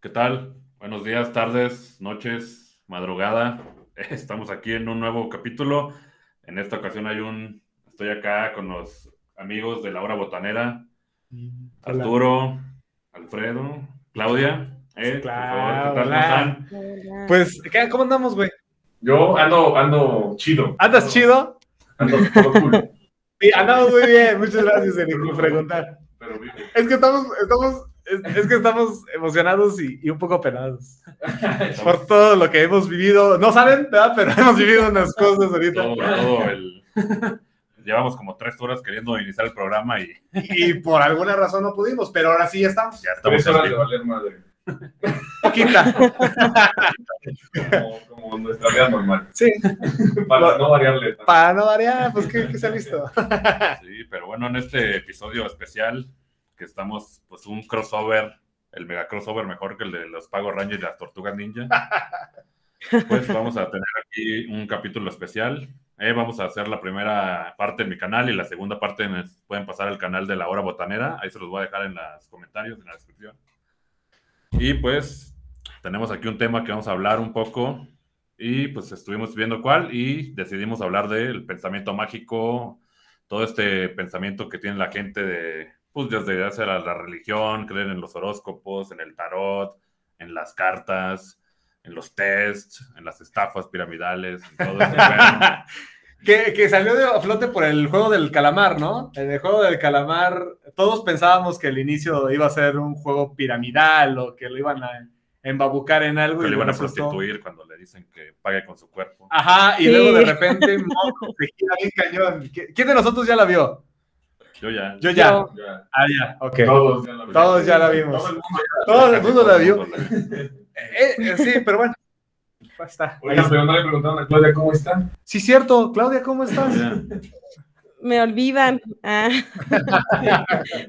¿Qué tal? Buenos días, tardes, noches, madrugada. Estamos aquí en un nuevo capítulo. En esta ocasión hay un... Estoy acá con los amigos de la hora botanera. Arturo, Alfredo, Claudia. Eh, por favor, ¿qué tal? ¿Cómo están? Pues, ¿qué- ¿cómo andamos, güey? Yo ando, ando chido. ¿Andas chido? Ando todo cool. Sí, andamos muy bien. Muchas gracias, Eric, por preguntar. Pero. Es que estamos, estamos, es, es que estamos emocionados y, y un poco apenados por todo lo que hemos vivido. No saben, ¿verdad? Pero hemos vivido unas cosas ahorita. Todo, todo el... Llevamos como tres horas queriendo iniciar el programa y Y por alguna razón no pudimos, pero ahora sí ya estamos. ya estamos Tres horas de valer madre. Poquita. Como, como nuestra vida normal. Sí, Para no variarle. para no variar, pues, ¿qué, qué se ha visto? Sí, pero bueno, en este episodio especial que estamos, pues un crossover, el mega crossover mejor que el de los Pagos Rangers y las Tortugas Ninja. Pues vamos a tener aquí un capítulo especial. Eh, vamos a hacer la primera parte en mi canal y la segunda parte en el- pueden pasar al canal de la hora botanera. Ahí se los voy a dejar en los comentarios, en la descripción. Y pues tenemos aquí un tema que vamos a hablar un poco y pues estuvimos viendo cuál y decidimos hablar del pensamiento mágico, todo este pensamiento que tiene la gente de, pues desde hacer la, la religión, creer en los horóscopos, en el tarot, en las cartas, en los tests, en las estafas piramidales, en todo pedo. Que, que salió de a flote por el juego del calamar, ¿no? En el juego del calamar, todos pensábamos que el inicio iba a ser un juego piramidal o que lo iban a embabucar en algo que y le iban a prostituir cuando le dicen que pague con su cuerpo. Ajá, y Sí. luego de repente moco, se gira bien cañón. ¿Qui- ¿Quién de nosotros ya la vio? Yo ya. Yo ya. Yo. Ah, ya, ok. Todos ya la vimos. Todos ya la vimos. Todo el mundo la vio. la- Eh, eh, sí, pero bueno. Ahí está. Oigan, pero no le preguntaron a Claudia cómo está. Sí, cierto. Claudia, ¿cómo estás? Me olvidan. Ah,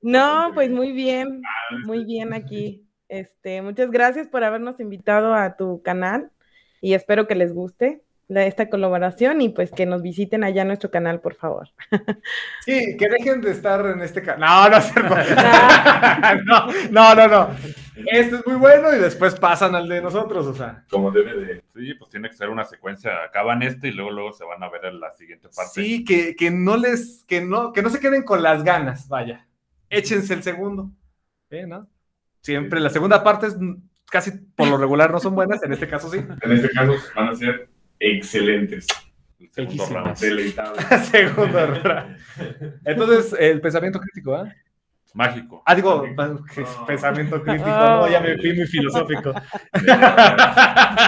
no, pues muy bien, muy bien aquí. Este, muchas gracias por habernos invitado a tu canal y espero que les guste la- esta colaboración y pues que nos visiten allá en nuestro canal, por favor. Sí, que dejen de estar en este canal. No, no no, no, no, no. Este es muy bueno y después pasan al de nosotros, o sea. Como debe de. Sí, pues tiene que ser una secuencia. Acaban este y luego luego se van a ver en la siguiente parte. Sí, que, que no les, que no, que no se queden con las ganas, vaya. Échense el segundo. ¿Eh, no? Siempre la segunda parte es casi por lo regular no son buenas, en este caso sí. En este caso van a ser excelentes. El segundo round. Segundo error. Entonces, el pensamiento crítico, ¿ah? Mágico. Ah, digo, Mágico. que es No. pensamiento crítico, Oh. no, ya me fui muy filosófico.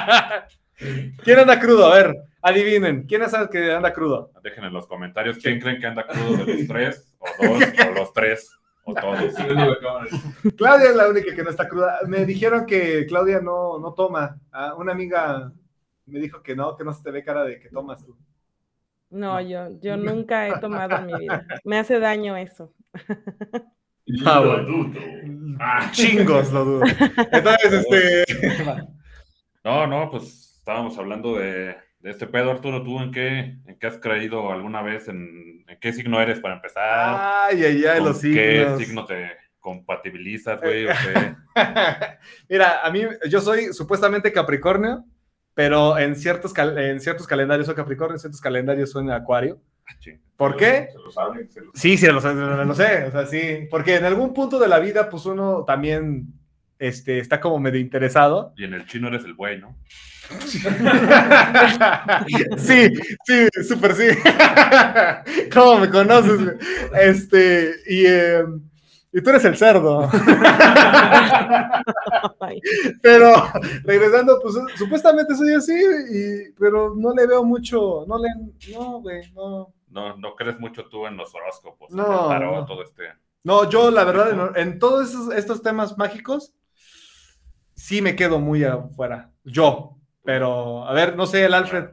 ¿Quién anda crudo? A ver, adivinen. ¿Quién es el que anda crudo? Dejen en los comentarios quién creen que anda crudo de los tres, o dos, o los tres, o todos. Claudia es la única que no está cruda. Me dijeron que Claudia no, no toma. Ah, una amiga me dijo que no, que no se te ve cara de que tomas tú. No, yo, yo nunca he tomado en mi vida. Me hace daño eso. Ah, Lo dudo. Ah, chingos, lo dudo. Entonces, este. No, no, pues estábamos hablando de, de este pedo, Arturo. ¿Tú en qué, en qué has creído alguna vez? ¿En, en qué signo eres para empezar? Ay, ay, ay, ¿Con los ¿Qué signos. signo te compatibilizas, güey? ¿O qué? Mira, a mí, yo soy supuestamente Capricornio, pero en ciertos, en ciertos calendarios soy Capricornio, en ciertos calendarios soy Acuario. Ah. ¿Por qué? Se lo saben, se lo Sí, sí, lo lo, sé, o sea, sí, porque en algún punto de la vida, pues uno también este, está como medio interesado. Y en el chino eres el güey, ¿no? sí, sí, súper sí. ¿Cómo me conoces? Este, y, eh, y tú eres el cerdo. Pero regresando, pues supuestamente soy así, y, pero no le veo mucho, no le, no, güey, no. No, no crees mucho tú en los horóscopos, en No, el tarot, no. todo este. No, yo la verdad, en, en todos esos- estos temas mágicos, sí me quedo muy afuera. Yo, pero, a ver, no sé, el Alfred.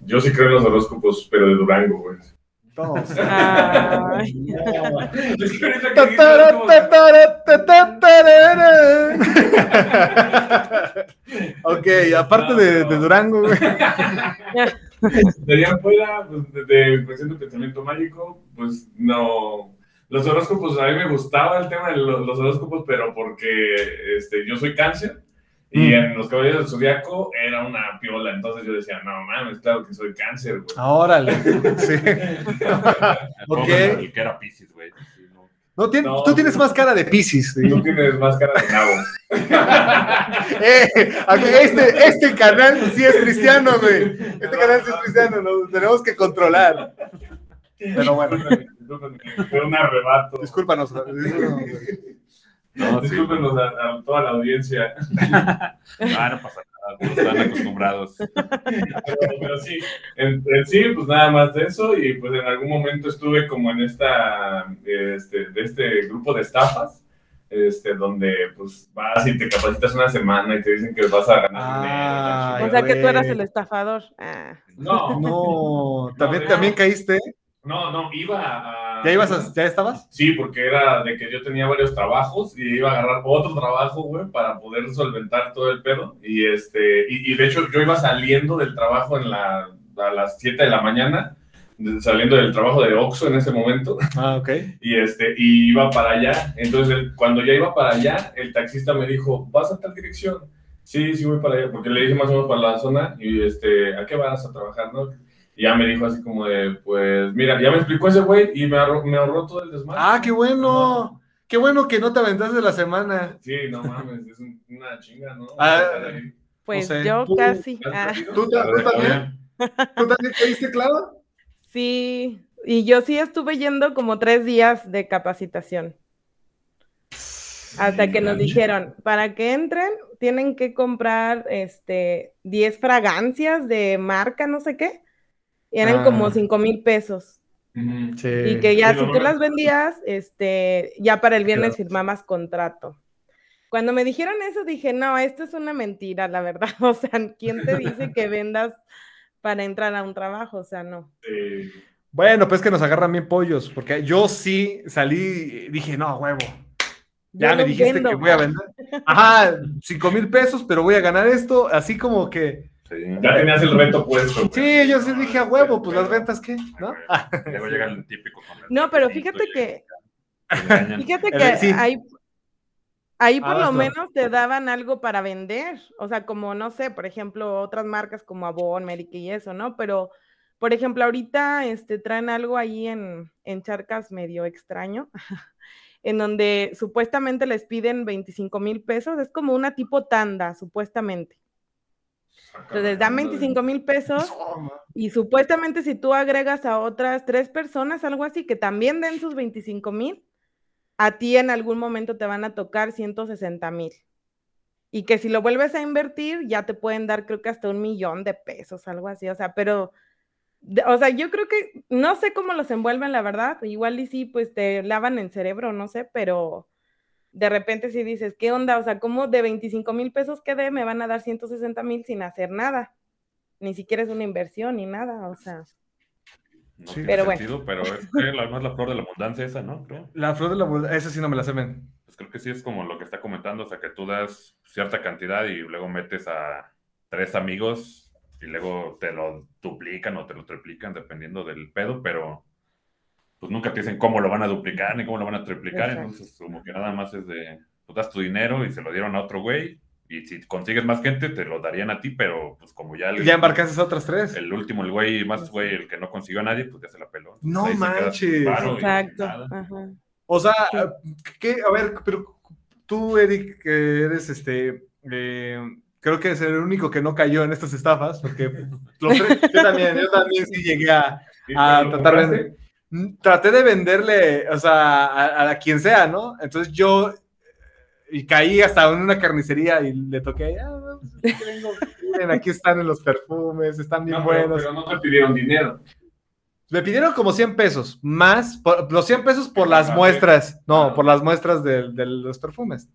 Yo sí creo en los horóscopos, pero de Durango, güey. Todos. Ay. No. Es que ahorita que Tatara, dices, tatara, tatarara. Ok, aparte de, de Durango, güey. De allá afuera, pues, de, de cuestión de pensamiento mágico, pues no, Los horóscopos, a mí me gustaba el tema de los, los horóscopos, pero porque este, yo soy cáncer y Mm. en los caballeros del zodiaco era una piola. Entonces yo decía, no mames, claro que soy cáncer, güey. Ah, Órale. Sí. Ok. El que era Pisces, güey. No. No, tien- No. tú tienes más cara de Pisces. sí. Tú tienes más cara de nabo. Eh, este, este canal sí es cristiano, güey. Este canal sí es cristiano, lo tenemos que controlar. Pero bueno, Fue un arrebato. discúlpanos. No, sí, a, a toda la audiencia. Ah, no pasa nada, no están acostumbrados. Pero, pero sí, en, en sí, pues nada más de eso. Y pues en algún momento estuve como en esta, este, de este grupo de estafas. Este, donde pues vas y te capacitas una semana y te dicen que vas a ganar Ay, dinero. O sea que tú eras el estafador. Ah. No, No, también, No, también caíste. No, no, iba a. ¿Ya ibas a- ya estabas? Sí, porque era de que yo tenía varios trabajos y iba a agarrar otro trabajo, güey, para poder solventar todo el pedo. Y este, y, y de hecho yo iba saliendo del trabajo en la, a las 7 de la mañana, saliendo del trabajo de Oxxo en ese momento, Ah, ok. y este, y iba para allá. Entonces, cuando ya iba para allá, el taxista me dijo, ¿vas a tal dirección? Sí, sí voy para allá, porque le dije más o menos para la zona, y este, ¿a qué vas a trabajar, no? Y ya me dijo así como de, pues, mira, ya me explicó ese güey y me ahorró, me ahorró todo el desmadre. Ah, qué bueno. Qué bueno que no te aventaste la semana. Sí, no mames, es un- una chinga, ¿no? Ah. Pues yo Tú- casi. ¿Has ah. ¿Tú, ta- tú también? ¿Tú también caíste, claro? Sí, y yo sí estuve yendo como tres días de capacitación. Hasta que nos dijeron, para que entren, tienen que comprar este 10 fragancias de marca, no sé qué. Y eran Ah. como 5 mil pesos. Sí. Y que ya Sí, si tú las vendías, este, ya para el viernes Quedabas. firmabas contrato. Cuando me dijeron eso, dije, no, esto es una mentira, la verdad. O sea, ¿quién te dice que vendas para entrar a un trabajo? O sea, no. Sí. Bueno, pues que nos agarran bien pollos, porque yo sí salí dije, no, huevo. Ya Yo me dijiste vendo. que voy a vender. Ajá, cinco mil pesos, pero voy a ganar esto, así como que. Sí. Ya tenías el reto puesto. güey. Sí, yo sí dije a huevo, pues las ventas, ¿qué? ¿No? Ah, Luego llega el típico. con el No, pero fíjate que, fíjate que sí. ahí, ahí por Ah, lo basta. menos te daban algo para vender. O sea, como, no sé, por ejemplo, otras marcas como Avon, Kay y eso, ¿no? Pero, por ejemplo, ahorita este, traen algo ahí en, en Charcas medio extraño, en donde supuestamente les piden 25 mil pesos. Es como una tipo tanda, supuestamente. Entonces dan 25 mil pesos y supuestamente si tú agregas a otras tres personas, algo así, que también den sus 25 mil, a ti en algún momento te van a tocar 160 mil. Y que si lo vuelves a invertir, ya te pueden dar creo que hasta un millón de pesos, algo así. O sea, pero, o sea, yo creo que, no sé cómo los envuelven, la verdad. Igual y sí, pues te lavan el cerebro, no sé, pero de repente si dices, ¿qué onda? O sea, ¿cómo de 25 mil pesos que dé me van a dar 160 mil sin hacer nada? Ni siquiera es una inversión ni nada, o sea. No Sí. tiene Pero bueno. sentido, pero es que la, no es la flor de la abundancia esa, ¿no? Creo. La flor de la abundancia, esa sí no me la sé, men. Pues creo que sí es como lo que está comentando, o sea, que tú das cierta cantidad y luego metes a tres amigos y luego te lo duplican o te lo triplican dependiendo del pedo, pero pues nunca te dicen cómo lo van a duplicar ni cómo lo van a triplicar, Exacto. entonces como que nada más es de, tú das tu dinero y se lo dieron a otro güey y si consigues más gente te lo darían a ti, pero pues como ya el, Ya embarcaste a otras tres. el último, el güey más güey, el que no consiguió a nadie, pues ya se la peló. No Ahí manches. Exacto. ajá. O sea, Sí. ¿qué? A ver, pero tú, Eric, que eres este. eh, creo que es el único que no cayó en estas estafas, porque los tres- yo también, yo también sí llegué a, Sí, a tratar de Traté de venderle, o sea, a, a quien sea, ¿no? Entonces yo y caí hasta en una carnicería y le toqué, ah, pues, aquí vengo, miren, aquí están en los perfumes, están bien No, buenos. pero no te pidieron dinero. Me pidieron como 100 pesos, más, por- los 100 pesos por ¿El las muestras, no, Ah. por las muestras de, de los perfumes.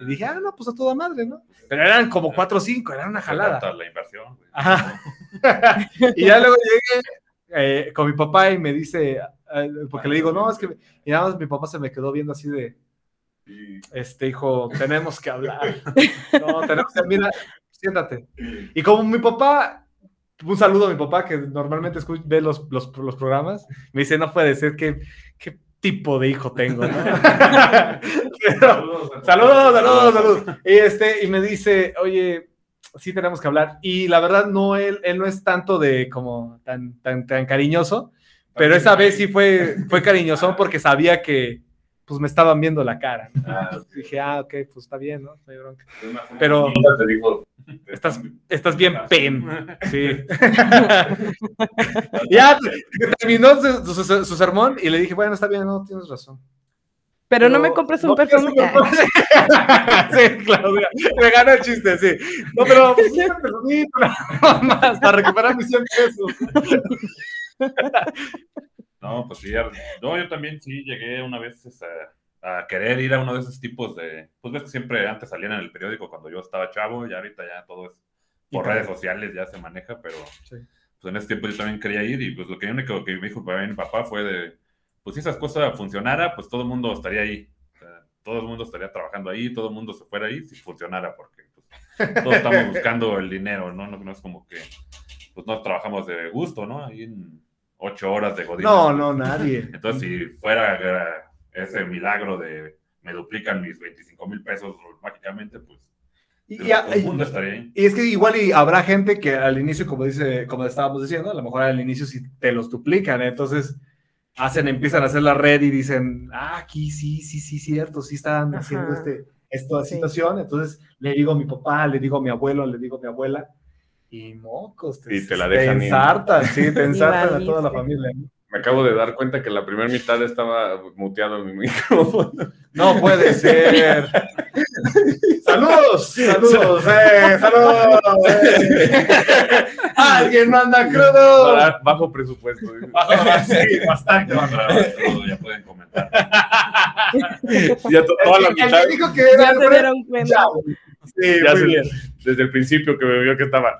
Y dije, ah, no, pues a toda madre, ¿no? Pero eran como 4 o 5, era una jalada. la inversión. Ajá. y ya luego llegué eh, con mi papá y me dice, eh, porque le digo, no, es que, y nada más mi papá se me quedó viendo así de, este hijo, tenemos que hablar. No, tenemos que, mira, siéntate. Y como mi papá, un saludo a mi papá que normalmente escucha, ve los, los, los programas, me dice, no puede ser que, que tipo de hijo tengo, ¿no? Pero- saludos, saludos, saludos. Y, este, y me dice, oye, sí tenemos que hablar. Y la verdad, no, él, él no es tanto de como tan, tan, tan cariñoso, pero esa vez sí fue, fue cariñoso porque sabía que pues me estaban viendo la cara. ¿no? Ah, Dije, ah, ok, pues está bien, ¿no? No hay bronca. una- Pero- te digo, Estás, estás bien pen. Sí. ya terminó su, su- su- su sermón y le dije, bueno, está bien, no, tienes razón. Pero no me compres un no, perfume. sí, Claudia, me gana el chiste, sí. No, pero pues, un perfumito, nada más, para recuperar mis 100 pesos. No, pues sí, no, yo también sí llegué una vez este, a querer ir a uno de esos tipos de, pues ves que siempre antes salían en el periódico cuando yo estaba chavo y ahorita ya todo es por redes sociales ya se maneja, pero Sí. pues en ese tiempo yo también quería ir y pues lo que único que me dijo para mí mi papá fue de, pues si esas cosas funcionara, pues todo el mundo estaría ahí, O sea, todo el mundo estaría trabajando ahí, todo el mundo se fuera ahí si funcionara, porque pues, todos estamos buscando el dinero, ¿no? No, no es como que, pues no trabajamos de gusto, ¿no? Ahí en ocho horas de godín. No, no, nadie. Entonces, si fuera eh, ese milagro de me duplican mis 25 mil pesos mágicamente, pues Y, todo y- el mundo estaría ahí. y es que igual y habrá gente que al inicio, como dice, como estábamos diciendo, a lo mejor al inicio sí te los duplican, ¿eh? entonces hacen, empiezan a hacer la red y dicen, ah, aquí sí, sí, sí, cierto, sí están Ajá. haciendo este, esta Sí. situación. Entonces le digo a mi papá, le digo a mi abuelo, le digo a mi abuela, y mocos, Y te la dejan ir. ensartan, sí, te ensartan a toda la familia. ¿no? Me acabo de dar cuenta que la primera mitad estaba muteado en mi micrófono. No puede ser. saludos, saludos, eh, saludos. eh. Alguien manda crudo. Para- Bajo presupuesto. sí, bastante. Ya pueden comentar. Ya to- toda la mitad, dijo que era Ya se dieron cuenta. Sí, ya muy se- bien. desde el principio que me vio que estaba.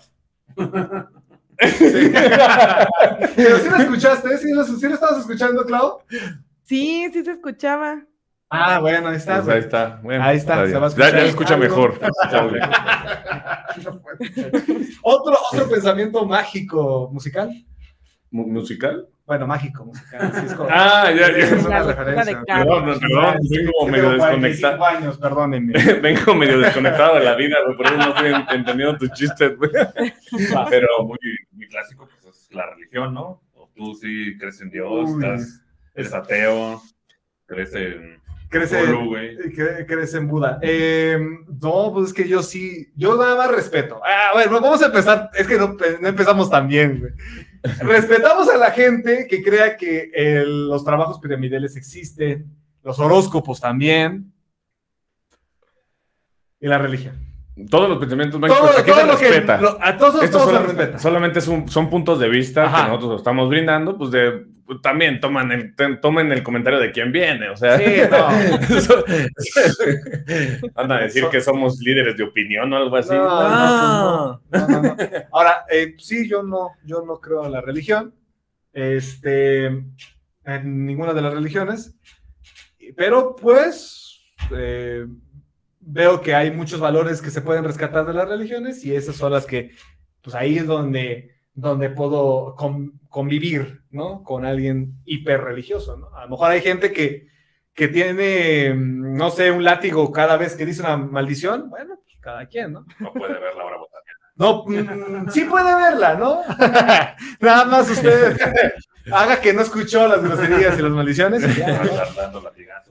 Sí. Pero sí lo escuchaste, sí lo, sí lo estabas escuchando, Clau. Sí, sí se escuchaba. Ah, bueno, ahí está. Pues ahí está. Bueno, Ahí está, se va a Ya, ya escucha algo. mejor. Otro, otro pensamiento mágico musical. Mu- ¿Musical? Bueno, mágico musical. Sí, es como- Ah, ya, ya. Es una La referencia. Perdón, no, perdón, vengo sí, medio tengo 45 desconectado. años, perdónenme. Vengo medio desconectado de la vida, güey, por eso no estoy entendiendo tus chistes, güey. Pero muy, muy clásico, pues es la religión, ¿no? O tú sí crees en Dios, Uy. estás, eres ateo, crees en Crece, cre- crece en Buda. Eh, no, pues es que yo sí, yo nada más respeto. Ah, bueno, vamos a empezar, es que no, no empezamos tan bien, güey. Respetamos a la gente que crea que el- los trabajos piramidales existen, los horóscopos también, y la religión. Todos los pensamientos Todo, mágicos aquí todo se lo que, respeta. lo- a todos, Esto todos se solamente, respeta. solamente es un- son puntos de vista Ajá. que nosotros estamos brindando, pues de pues, también toman el, ten- tomen el comentario de quién viene, o sea, Sí, no. van a decir que somos líderes de opinión o algo así. No, No. no, no, no. Ahora, eh, sí, yo no, yo no creo en la religión, este, en ninguna de las religiones, pero pues eh, veo que hay muchos valores que se pueden rescatar de las religiones y esas son las que, pues ahí es donde, donde puedo con- convivir, ¿no? Con alguien hiperreligioso, ¿no? A lo mejor hay gente que, que tiene, mm, no sé, un látigo cada vez que dice una maldición, bueno, pues cada quien, ¿no? No puede ver la botánica. No, mm, sí puede verla, ¿no? Nada más usted haga que no escuchó las groserías y las maldiciones. y ya, ¿no?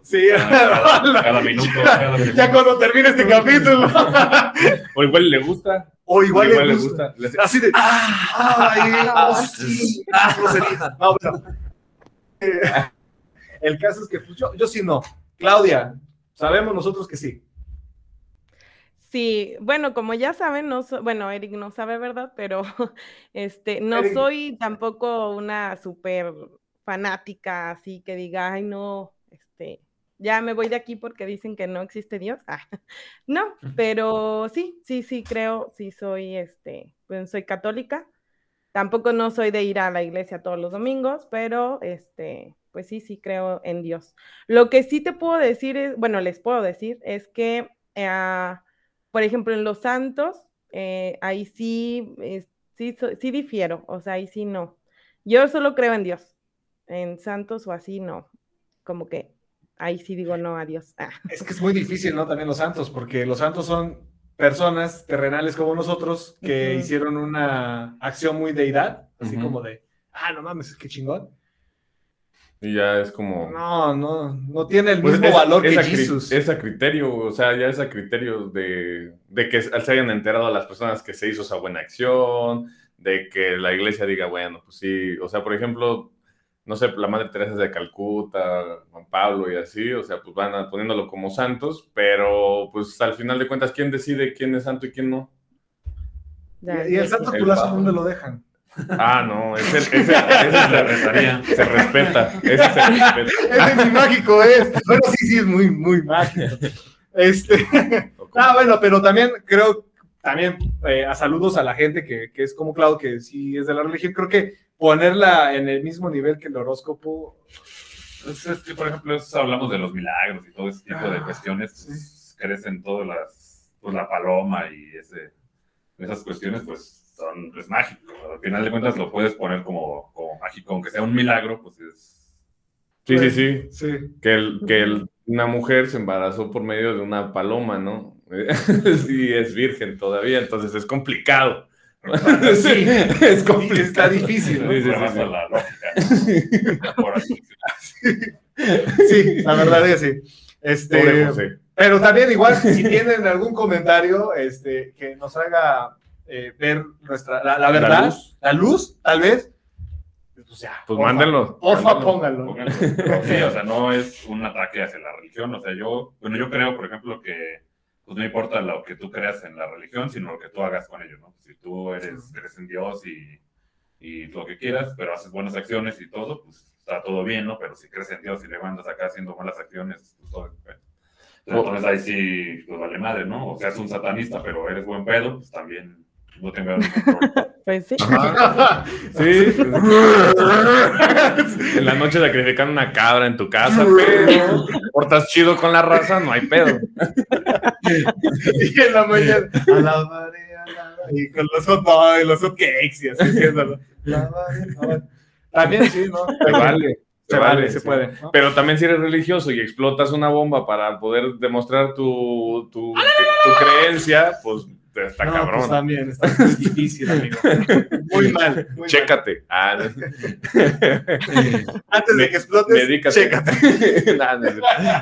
Sí. Cada, cada minuto. cada minuto. Ya cuando termine este capítulo. O igual le gusta. O igual, igual le le gusta. Así de. ¡Ay! oh, sí, ah, groserías. No, bueno. Eh, El caso es que pues, yo, yo sí no. Claudia, sabemos nosotros que sí. Sí, bueno, como ya saben, no so- bueno, Eric no sabe, ¿verdad? Pero este, no Eric. soy tampoco una súper fanática, así que diga, ay, no, este, ya me voy de aquí porque dicen que no existe Dios. Ah, no, pero sí, sí, sí, creo, sí soy, este, pues soy católica. Tampoco no soy de ir a la iglesia todos los domingos, pero este, pues sí, sí creo en Dios. Lo que sí te puedo decir es, bueno, les puedo decir, es que, eh, por ejemplo, en los santos, eh, ahí sí, eh, sí, so- sí difiero, o sea, ahí sí no. Yo solo creo en Dios, en santos o así no. como que ahí sí digo no, adiós. Ah. Es que es muy difícil, ¿no? También los santos, porque los santos son personas terrenales como nosotros que Ujú. hicieron una acción muy deidad, así Ujú. como de, ah, no mames, qué chingón. Y ya es como... No, no, no tiene el Pues mismo es- valor es que Jesús. Es a criterio, o sea, ya es a criterio de, de que se hayan enterado a las personas que se hizo esa buena acción, de que la iglesia diga, bueno, pues sí, o sea, por ejemplo, no sé, la Madre Teresa de Calcuta, Juan Pablo y así, o sea, pues van a- poniéndolo como santos, pero pues al final de cuentas, ¿quién decide quién es santo y quién no? Ya, y, y el santo culazo. ¿dónde lo dejan? Ah, no, ese, ese, ese se, se respeta, ese se respeta. Ese ni mágico es. Bueno, sí, sí, es muy, muy mágico. Este. Ah, bueno, pero también creo, también eh, a saludos a la gente que, que es como Claudio, que sí es de la religión. Creo que ponerla en el mismo nivel que el horóscopo. Pues es que, por ejemplo, eso hablamos de los milagros y todo ese tipo de Ah, cuestiones, sí. pues, crecen todas las, pues la paloma y ese, esas cuestiones, pues son, es mágico. Al final de cuentas lo puedes poner como, como mágico, aunque sea un milagro, pues es... Sí, sí, sí. Sí. que, el, que el- una mujer se embarazó por medio de una paloma, ¿no? sí, es virgen todavía, entonces es complicado. Sí. es complicado. Está difícil, ¿no? Sí, sí, sí, sí. la verdad es que sí. Este. Pero también igual, si tienen algún comentario este, que nos haga eh, ver nuestra, la, la verdad, la luz. luz, tal vez, pues. Pues porfa, mándenlo. Porfa, pónganlo. Pónganlo. Sí, o sea, no es un ataque hacia la religión. O sea, yo, bueno, yo creo, por ejemplo, que pues no importa lo que tú creas en la religión, sino lo que tú hagas con ello, ¿no? Si tú eres, crees en Dios y, y lo que quieras, pero haces buenas acciones y todo, pues está todo bien, ¿no? Pero si crees en Dios y le mandas acá haciendo malas acciones, pues todo es bueno. Entonces ahí sí, pues vale madre, ¿no? O sea, es un satanista, pero eres buen pedo, pues también no problema. Pues sí. Sí. en la noche sacrificando una cabra en tu casa, pero portas chido con la raza, no hay pedo. y en la mañana, alabaré, alabaré, y con los hot dogs, los hot cakes y así. También sí, ¿no? Se vale. Se vale, se sí. puede. ¿no? Pero también si eres religioso y explotas una bomba para poder demostrar tu, tu, tu creencia, pues está No, cabrón. pues también está difícil, amigo. Muy mal. muy mal. Chécate. Ah, no. Antes de que explotes, Medícate. chécate. No,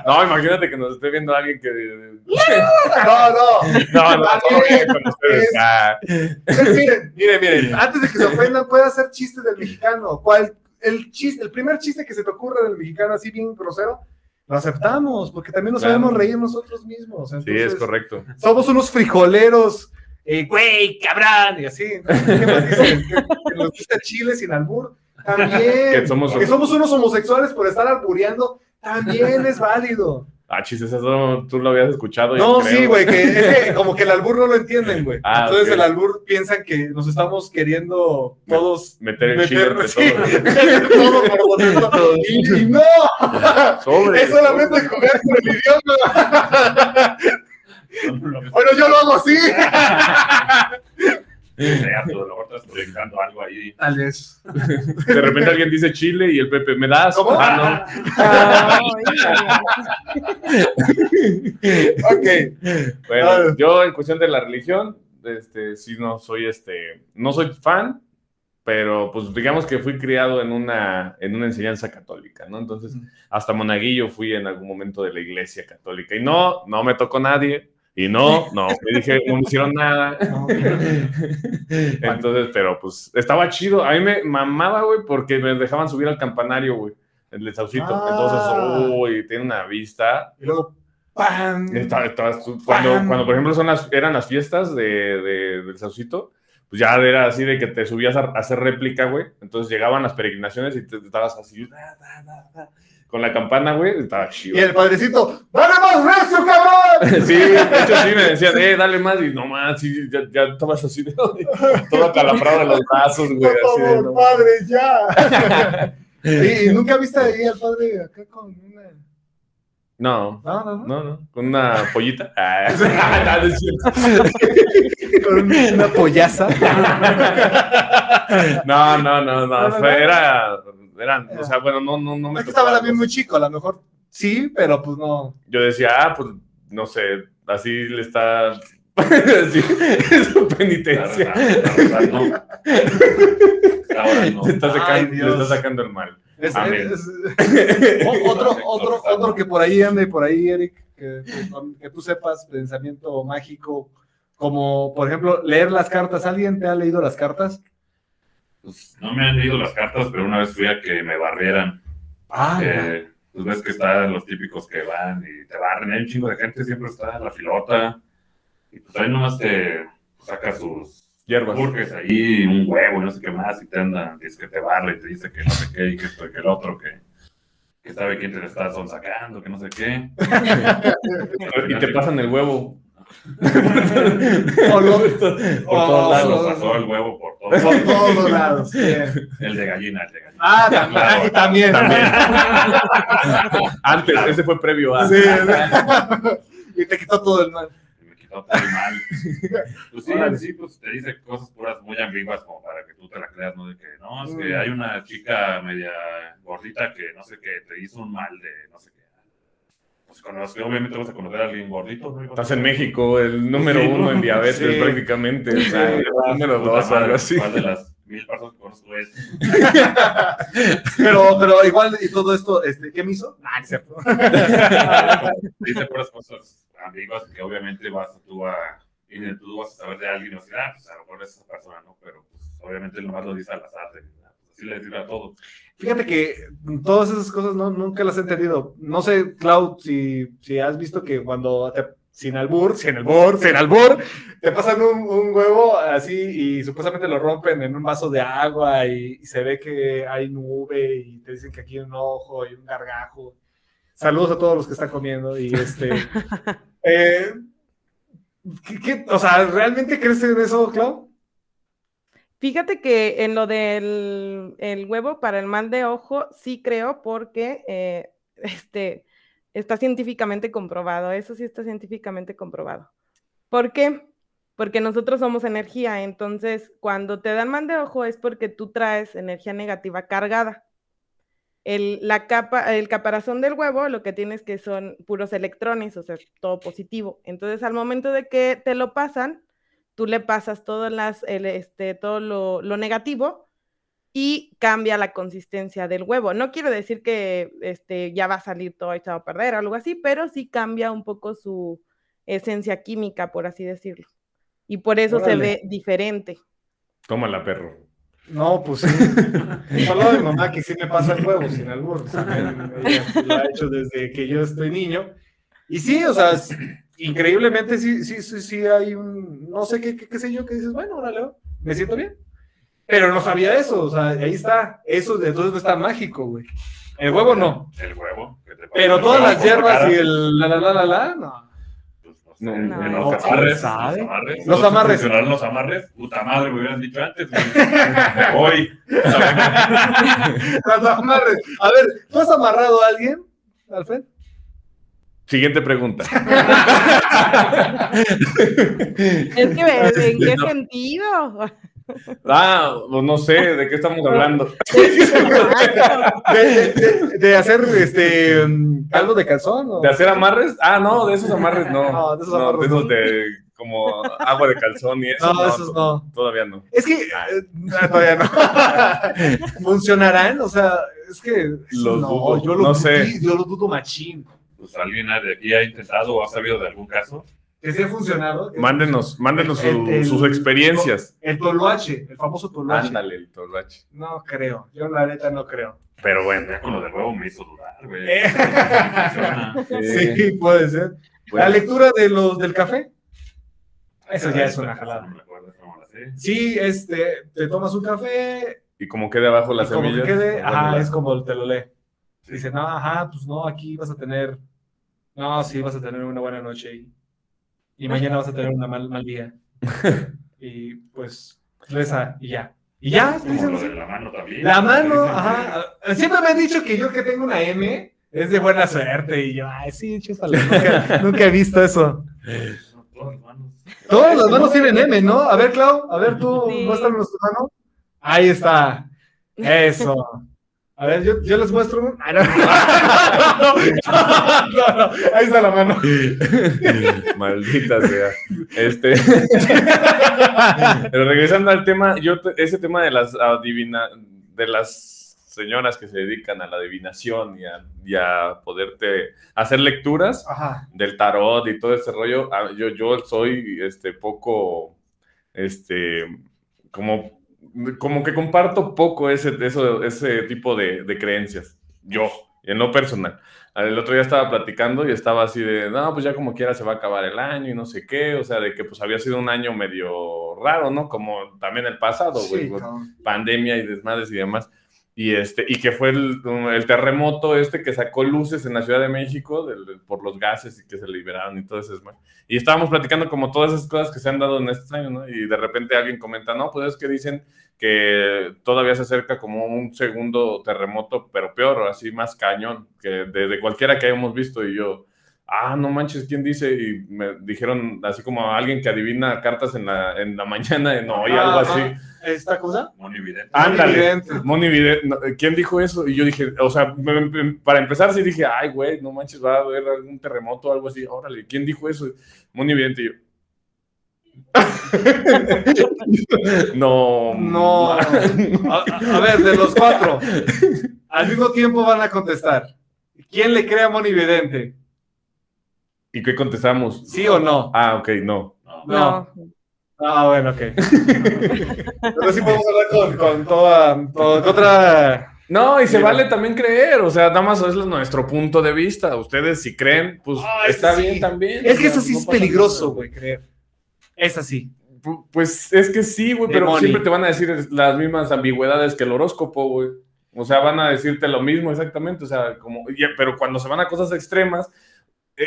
no, imagínate que nos esté viendo alguien que. No, no. No, no, todo bien con ustedes. Ah, Miren, miren, miren. Antes de que se ofendan, puede hacer chistes del mexicano. ¿Cuál? El, chiste, el primer chiste que se te ocurra del mexicano así bien grosero, lo aceptamos, porque también nos sabemos reír nosotros mismos. sí, es correcto. Somos unos frijoleros, eh, güey, cabrón, y así. ¿Qué más dicen? Que, que nos gusta chile sin albur. También. Que somos- que somos unos homosexuales por estar albureando. También es válido. Ah, chistes, eso tú lo habías escuchado. No, creo. sí, güey, que, es que como que el albur no lo entienden, güey. Ah, Entonces el albur piensan que nos estamos queriendo todos Meter el chile entre sí, todos. meter todo por ponerlo. Y, y no, Sobre. es solamente jugar con el idioma. Bueno, yo lo hago así. lo estás proyectando algo ahí. Tal vez. De repente alguien dice chile y el Pepe, ¿me das? ¿Cómo? Ah, Ay, Ok. no. Bueno, Ah. yo en cuestión de la religión, este, sí no soy este, no soy fan, pero pues digamos que fui criado en una, en una enseñanza católica, ¿no? Entonces, Mm. hasta monaguillo fui en algún momento de la iglesia católica y no, no me tocó nadie. Y no, no, me dije, no me hicieron nada. Entonces, pero pues estaba chido. A mí me mamaba, güey, porque me dejaban subir al campanario, güey, el Saucito. Ah. Entonces, uy, tiene una vista. Y luego, ¡pam! Estaba- estaba su- cuando, cuando, por ejemplo, son las, eran las fiestas de, de- del Saucito, pues ya era así de que te subías a, hacer réplica, güey. Entonces llegaban las peregrinaciones y te, te estabas así, da, da, da, con la campana, güey, estaba chido. Y el padrecito, ¡dale más recio, cabrón! Sí, de hecho sí me decían, eh, dale más, y no más, sí, ya, ya estabas así, de, todo acalambrado de los brazos, güey, Por favor, no. padre, ya. ¿Y, y nunca viste ahí al padre acá con una. No, No, no, no. no, no, con una pollita. Ah, no, no. Con una pollaza. no, no, no, no, No, no, no. era, eran, o sea, bueno, no, no, no me Es que estaba también algo muy chico, a lo mejor sí, pero pues no. yo decía, ah, pues no sé, así le está. es su penitencia. rezando, está orando. Le está, Ay, sacando, le está sacando el mal. Es- Amén. es- o- otro, otro, otro que por ahí ande, por ahí, Eric, que, que tú sepas, pensamiento mágico, como por ejemplo leer las cartas. ¿Alguien te ha leído las cartas? Pues, no me han leído las cartas, pero una vez fui a que me barrieran. Ah, Eh, pues ves que están los típicos que van y te barren. Hay un chingo de gente, siempre está la filota. Y pues ahí nomás te saca sus Hierbas. burgers ahí, un huevo y no sé qué más. Y te andan, dice que te barre y te dice que no sé qué y que esto y que el otro, que, que sabe quién te le está sacando, que no sé qué. Y te pasan el huevo. O lo- por todos lados. Pasó el huevo por todo. por todos lados. El de gallina, el de gallina. Ah, también. ah, también. Antes, ese fue previo a. Sí. y te quitó todo el mal. Quitó todo mal. Pues sí, Órale. sí, pues te dice cosas puras muy ambiguas como para que tú te la creas, ¿no? De que no, es Mm. que hay una chica media gordita que no sé qué, te hizo un mal de no sé qué. Pues conoces, obviamente vas a conocer a alguien gordito, ¿no? Estás en México, el número Sí, uno ¿no? en diabetes Sí. prácticamente. O sea, el número dos o algo así. ¿Cuál de las mil personas que conozco es? Pero, pero igual, y todo esto, este, ¿qué me hizo? Ah. Dice puras cosas ambiguas que obviamente vas tú a. Vas a saber de alguien y vas a ah, pues a lo mejor es esa persona, ¿no? Pero pues obviamente nomás lo dice al azar. de, pues, así le dice a todo. Fíjate que todas esas cosas no, nunca las he entendido. No sé, Cloud, si, si has visto que cuando sin albur, sin albur, sin albur, te pasan un, un huevo así y supuestamente lo rompen en un vaso de agua y, y se ve que hay nube y te dicen que aquí hay un ojo y un gargajo. Saludos a todos los que están comiendo y este... eh, ¿qué- qué- o sea, ¿realmente crees en eso, Cloud? Fíjate que en lo del el huevo para el mal de ojo, sí creo, porque eh, este, está científicamente comprobado. Eso sí está científicamente comprobado. ¿Por qué? Porque nosotros somos energía. Entonces, cuando te dan mal de ojo es porque tú traes energía negativa cargada. El, la capa, el caparazón del huevo lo que tienes que son puros electrones, o sea, todo positivo. Entonces, al momento de que te lo pasan, tú le pasas todo, las, el, este, todo lo, lo, negativo y cambia la consistencia del huevo. No quiero decir que este, ya va a salir todo echado a perder o algo así, pero sí cambia un poco su esencia química, por así decirlo. Y por eso Órale. se ve diferente. Tómala, perro. No, pues sí. Solo mi mamá que sí me pasa el huevo sin albur. O sea, ella lo ha hecho desde que yo estoy niño. Y sí, o sea, increíblemente sí, sí, sí, sí hay un, no sé qué, qué, qué sé yo, que dices, bueno, órale, me siento bien. Pero no sabía eso, o sea, ahí está. Eso entonces no está mágico, güey. El huevo no. El huevo. Pero todas huevo las hierbas y el la la la la la, no. No, No. en No, los amarres, ¿sabe? los amarres. Los amarres. los. Puta madre, me hubieran dicho antes. güey. Hoy. Las amarres. A ver, ¿tú has amarrado a alguien, Alfred? Siguiente pregunta. Es que, ¿en qué No. sentido? Ah, pues no sé, ¿de qué estamos hablando? De, de- de- de hacer este caldo de calzón. ¿o? ¿De hacer amarres? Ah, no, de esos amarres no. No, de esos No, amarres de esos no. de como agua de calzón y eso. No, esos no. Todavía no. Es que eh, no, todavía no. ¿Funcionarán? O sea, es que Lo no, dudo, yo lo no dudo, sé. yo lo dudo machín. Pues alguien de aquí ha intentado o ha sabido de algún caso. Que sí ha funcionado. que- Mándenos, mándenos El- su- el- sus experiencias. El toloache, el famoso toloache. Ándale, el tolvache. No creo, yo la neta no creo. Pero bueno. Ya con lo del huevo me hizo dudar, güey. Eh. Sí, puede ser. bueno. La lectura de los del café. Eso ya es una jalada. Sí, este, te tomas un café Y como quede abajo la que semilla. quede, ajá, es como te lo lee. Dice, no, ajá, pues no, aquí vas a tener, no, sí, vas a tener una buena noche y, y mañana vas a tener un mal, mal día. Y pues, reza y ya. Y ya, te Como dicen lo así. de la mano también. La mano, Dicen que- ajá. Siempre me han dicho que yo que tengo una M es de buena suerte y yo, ay, sí, chúpalo, nunca, nunca he visto eso. No, todas las manos. Todas las manos tienen M, ¿no? A ver, Clau, a ver, tú, Sí. muéstranos tu mano. Ahí está. Eso. A ver, yo, yo les muestro un. Ah, no. No, no, Ahí está la mano. Maldita sea. Este. Pero regresando al tema, yo ese tema de las adivina, de las señoras que se dedican a la adivinación y a, y a poderte hacer lecturas Ajá. del tarot y todo ese rollo, ah, yo, yo soy este poco, este, como, como que comparto poco ese, eso, ese tipo de, de creencias, yo, en lo personal. El otro día estaba platicando y estaba así de, no, pues ya como quiera se va a acabar el año y no sé qué, o sea, de que pues había sido un año medio raro, ¿no? Como también el pasado, güey, Sí, pandemia y desmadres y demás. Y, este, y que fue el, el terremoto este que sacó luces en la Ciudad de México del- por los gases y que se liberaron y todo eso. es Y estábamos platicando como todas esas cosas que se han dado en este año, ¿no? Y de repente alguien comenta, no, pues es que dicen que todavía se acerca como un segundo terremoto, pero peor, así más cañón, que de, de cualquiera que hayamos visto. Y yo, ah, no manches, ¿quién dice? Y me dijeron así como a alguien que adivina cartas en la, en la mañana, no, y algo Ah, así. ¿Esta cosa? Moni Vidente. Ándale. Evidente. Moni Vidente, no, ¿quién dijo eso? Y yo dije, o sea, para empezar sí dije, ay, güey, no manches, va a haber algún terremoto o algo así. Órale, ¿quién dijo eso? Moni Vidente y yo. no. No. A, ver, de los cuatro, al mismo tiempo van a contestar. ¿Quién le cree a Moni Vidente? ¿Y qué contestamos? ¿Sí o no? Ah, ok, no. No. No. Ah, bueno, ok. Pero sí podemos hablar con, con toda, con otra. No, y se Mira. vale también creer, o sea, nada más es nuestro punto de vista. Ustedes si creen, pues Ah, está sí. bien también. Es que o sea, eso sí no es peligroso, güey, creer. Es así. Pu- Pues es que sí, güey, pero money. siempre te van a decir las mismas ambigüedades que el horóscopo, güey. O sea, van a decirte lo mismo exactamente, o sea, como, pero cuando se van a cosas extremas,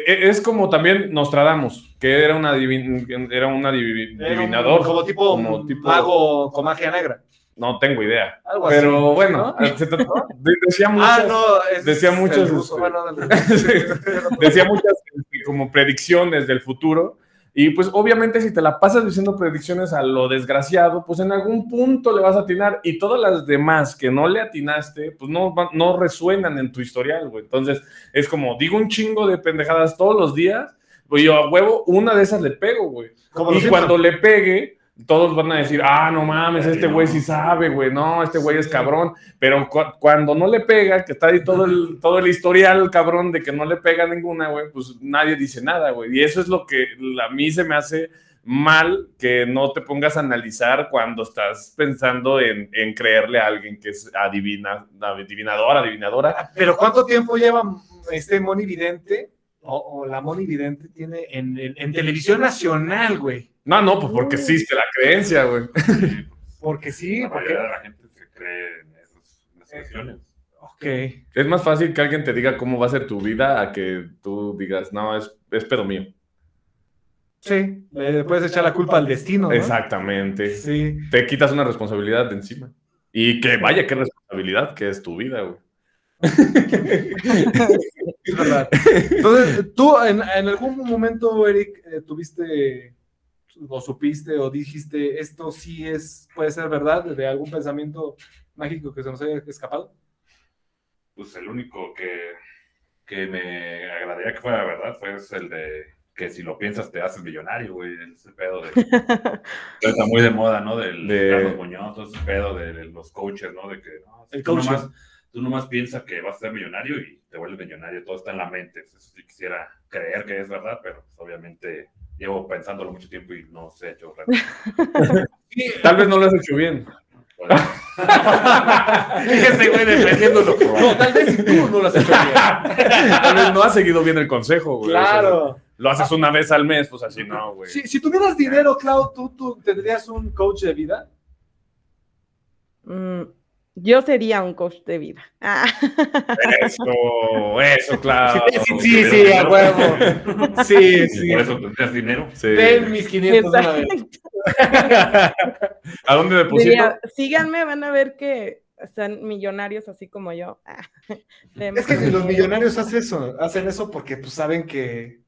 es como también Nostradamus, que era, una adivin- era un adivi- Era un- adivinador. Como tipo, como tipo- mago con magia negra. No tengo idea. Algo Pero así, bueno, ¿no? se trató- de- decía muchas, Ah, no, es decía el muchos, ruso, este, bueno, del- decía muchas este, como predicciones del futuro. Y pues obviamente si te la pasas diciendo predicciones a lo desgraciado, pues en algún punto le vas a atinar y todas las demás que no le atinaste, pues no, no resuenan en tu historial, güey. Entonces es como, digo un chingo de pendejadas todos los días, pues yo a huevo una de esas le pego, güey. Como Y cuando le pegue, todos van a decir, ah, no mames, este güey sí sabe, güey, no, este güey es cabrón. Pero cu- cuando no le pega, que está ahí todo el, todo el historial, cabrón, de que no le pega ninguna, güey, pues nadie dice nada, güey. Y eso es lo que a mí se me hace mal que no te pongas a analizar cuando estás pensando en, en creerle a alguien que es adivina, adivinador, adivinadora. Pero ¿cuánto tiempo lleva este Moni Vidente o, o la Moni Vidente tiene en, en- en televisión nacional, güey? No, no, pues porque existe la creencia, güey. Sí, Porque sí, la porque... la gente se cree en esas, en esas cuestiones. Ok. Es más fácil que alguien te diga cómo va a ser tu vida a que tú digas, no, es, es pedo mío. Sí, le puedes echar la culpa al destino, ¿no? Exactamente. Sí. Te quitas una responsabilidad de encima. Y que vaya, qué responsabilidad que es tu vida, güey. Es verdad. Entonces, tú en, en algún momento, Eric, eh, tuviste o supiste o dijiste esto sí es, puede ser verdad, de algún pensamiento mágico que se nos haya escapado. Pues el único que, que me agradaría que fuera verdad fue el de que si lo piensas te haces millonario, güey. Ese pedo de. está muy de moda, ¿no? Del De- Carlos Muñoz, todo ese pedo de, de los coaches, ¿no? De que no, El tú, coach. nomás, tú nomás piensas que vas a ser millonario y te vuelves millonario. Todo está en la mente. Eso sí quisiera creer que es verdad, pero pues, obviamente llevo pensándolo mucho tiempo y no sé hecho realmente. Tal vez no lo has hecho bien. Ese güey defendiéndolo. No, tal vez si tú no lo has hecho bien. Tal vez no has seguido bien el consejo, güey. O sea, Claro. lo haces una vez al mes, pues así no, güey. Si, si tuvieras dinero, Clau, ¿tú, tú tendrías un coach de vida. Mm, yo sería un coach de vida. Ah. Eso, eso, claro. Sí, sí, sí, a huevo. Sí, Y sí. por eso tendrías dinero. Sí. Ten mis 500 una vez. ¿A dónde me pusiste? Diría, síganme, van a ver que están millonarios así como yo. Ah, de Es que los millonarios hacen eso, hacen eso porque pues saben que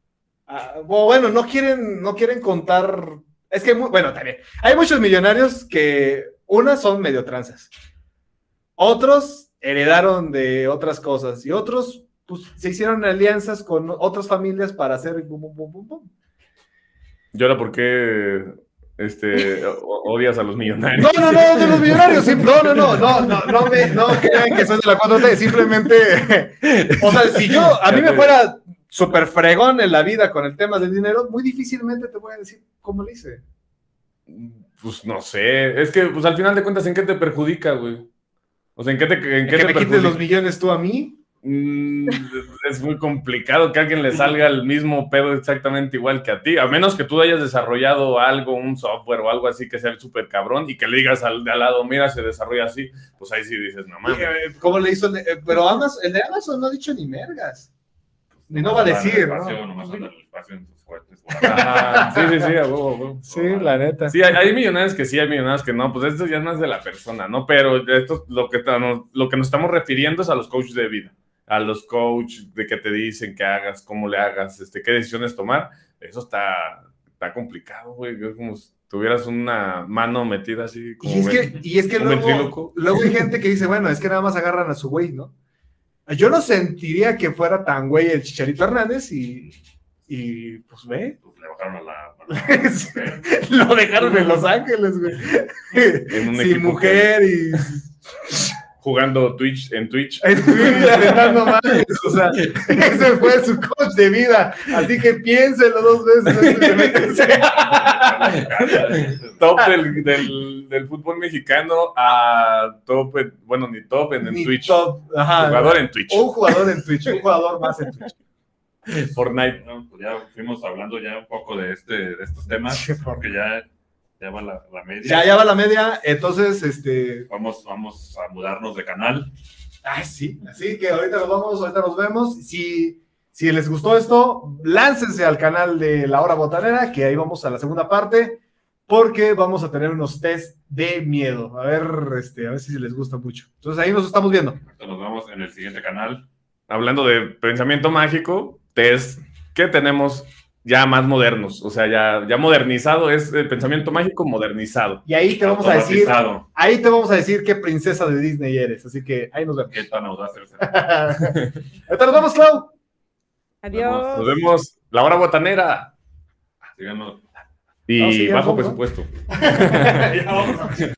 ah, o bueno, no quieren, no quieren contar. Es que bueno, también hay muchos millonarios que unas son medio tranzas. Otros heredaron de otras cosas y otros pues, se hicieron alianzas con otras familias para hacer bum, bum, bum, bum, bum. ¿Y ahora por qué este, odias a los millonarios? No, no, no, de los millonarios, sí, no, no, no, no, no, no, me, no crean que soy de la 4T, simplemente, o sea, si yo, a mí me fuera súper fregón en la vida con el tema del dinero, muy difícilmente te voy a decir cómo lo hice. Pues no sé, es que pues al final de cuentas, ¿en qué te perjudica, güey? O sea, ¿en qué te, en qué te me quites los millones tú a mí. Mm, es muy complicado que a alguien le salga el mismo pedo exactamente igual que a ti, a menos que tú hayas desarrollado algo, un software o algo así que sea súper cabrón y que le digas al de al lado, mira, se desarrolla así, pues ahí sí dices, no mames. Eh, ¿Cómo le hizo? eh, Pero Amazon, el de Amazon no ha dicho ni mergas. Ni no va a decir, ¿no? espacio, nomás anda en el espacio en sus cohetes. Ajá, sí, sí, sí, a huevo. Sí, la neta. Sí, hay, hay millonarios que sí, hay millonarios que no, pues esto ya es más de la persona, ¿no? Pero esto lo que, estamos- lo que nos estamos refiriendo es a los coaches de vida, a los coaches de que te dicen que hagas, cómo le hagas, este, qué decisiones tomar. Eso está, está complicado, güey. Es como si tuvieras una mano metida así. Como Y es que, y es que luego, luego hay gente que dice, bueno, es que nada más agarran a su güey, ¿no? Yo no sentiría que fuera tan güey el Chicharito Hernández y, y pues ve, Pues le bajaron a la. Sí. lo dejaron en Los Ángeles, güey. En un Sin mujer y jugando Twitch en Twitch. Estoy aventando madres, o sea, ese fue su coach de vida, así que piénselo dos veces top del, del, del fútbol mexicano a top, en- bueno, ni top en, en Ni Twitch. top, ajá. Jugador en Twitch. Un jugador en Twitch, un jugador más en Twitch. Fortnite. Bueno, pues ya fuimos hablando ya un poco de, este, de estos temas, porque ya, ya va la, la media. Ya, ya va la media, entonces, este, Vamos, vamos a mudarnos de canal. ay, sí, así que ahorita nos vamos, ahorita nos vemos. Si, si les gustó esto, láncense al canal de La Hora Botanera, que ahí vamos a la segunda parte, porque vamos a tener unos test de miedo. A ver, este, a ver si les gusta mucho. Entonces ahí nos estamos viendo. Nos vemos en el siguiente canal. Hablando de pensamiento mágico, test que tenemos ya más modernos. O sea, ya, ya modernizado es el pensamiento mágico modernizado. Y ahí te vamos a decir, ahí te vamos a decir qué princesa de Disney eres. Así que ahí nos vemos. ¿Qué tan audaz eres? Ahorita nos vemos, Clau. Adiós. Nos vemos la hora botanera Síganos. y No, sí, bajo vamos, ¿no? presupuesto. Ya vamos.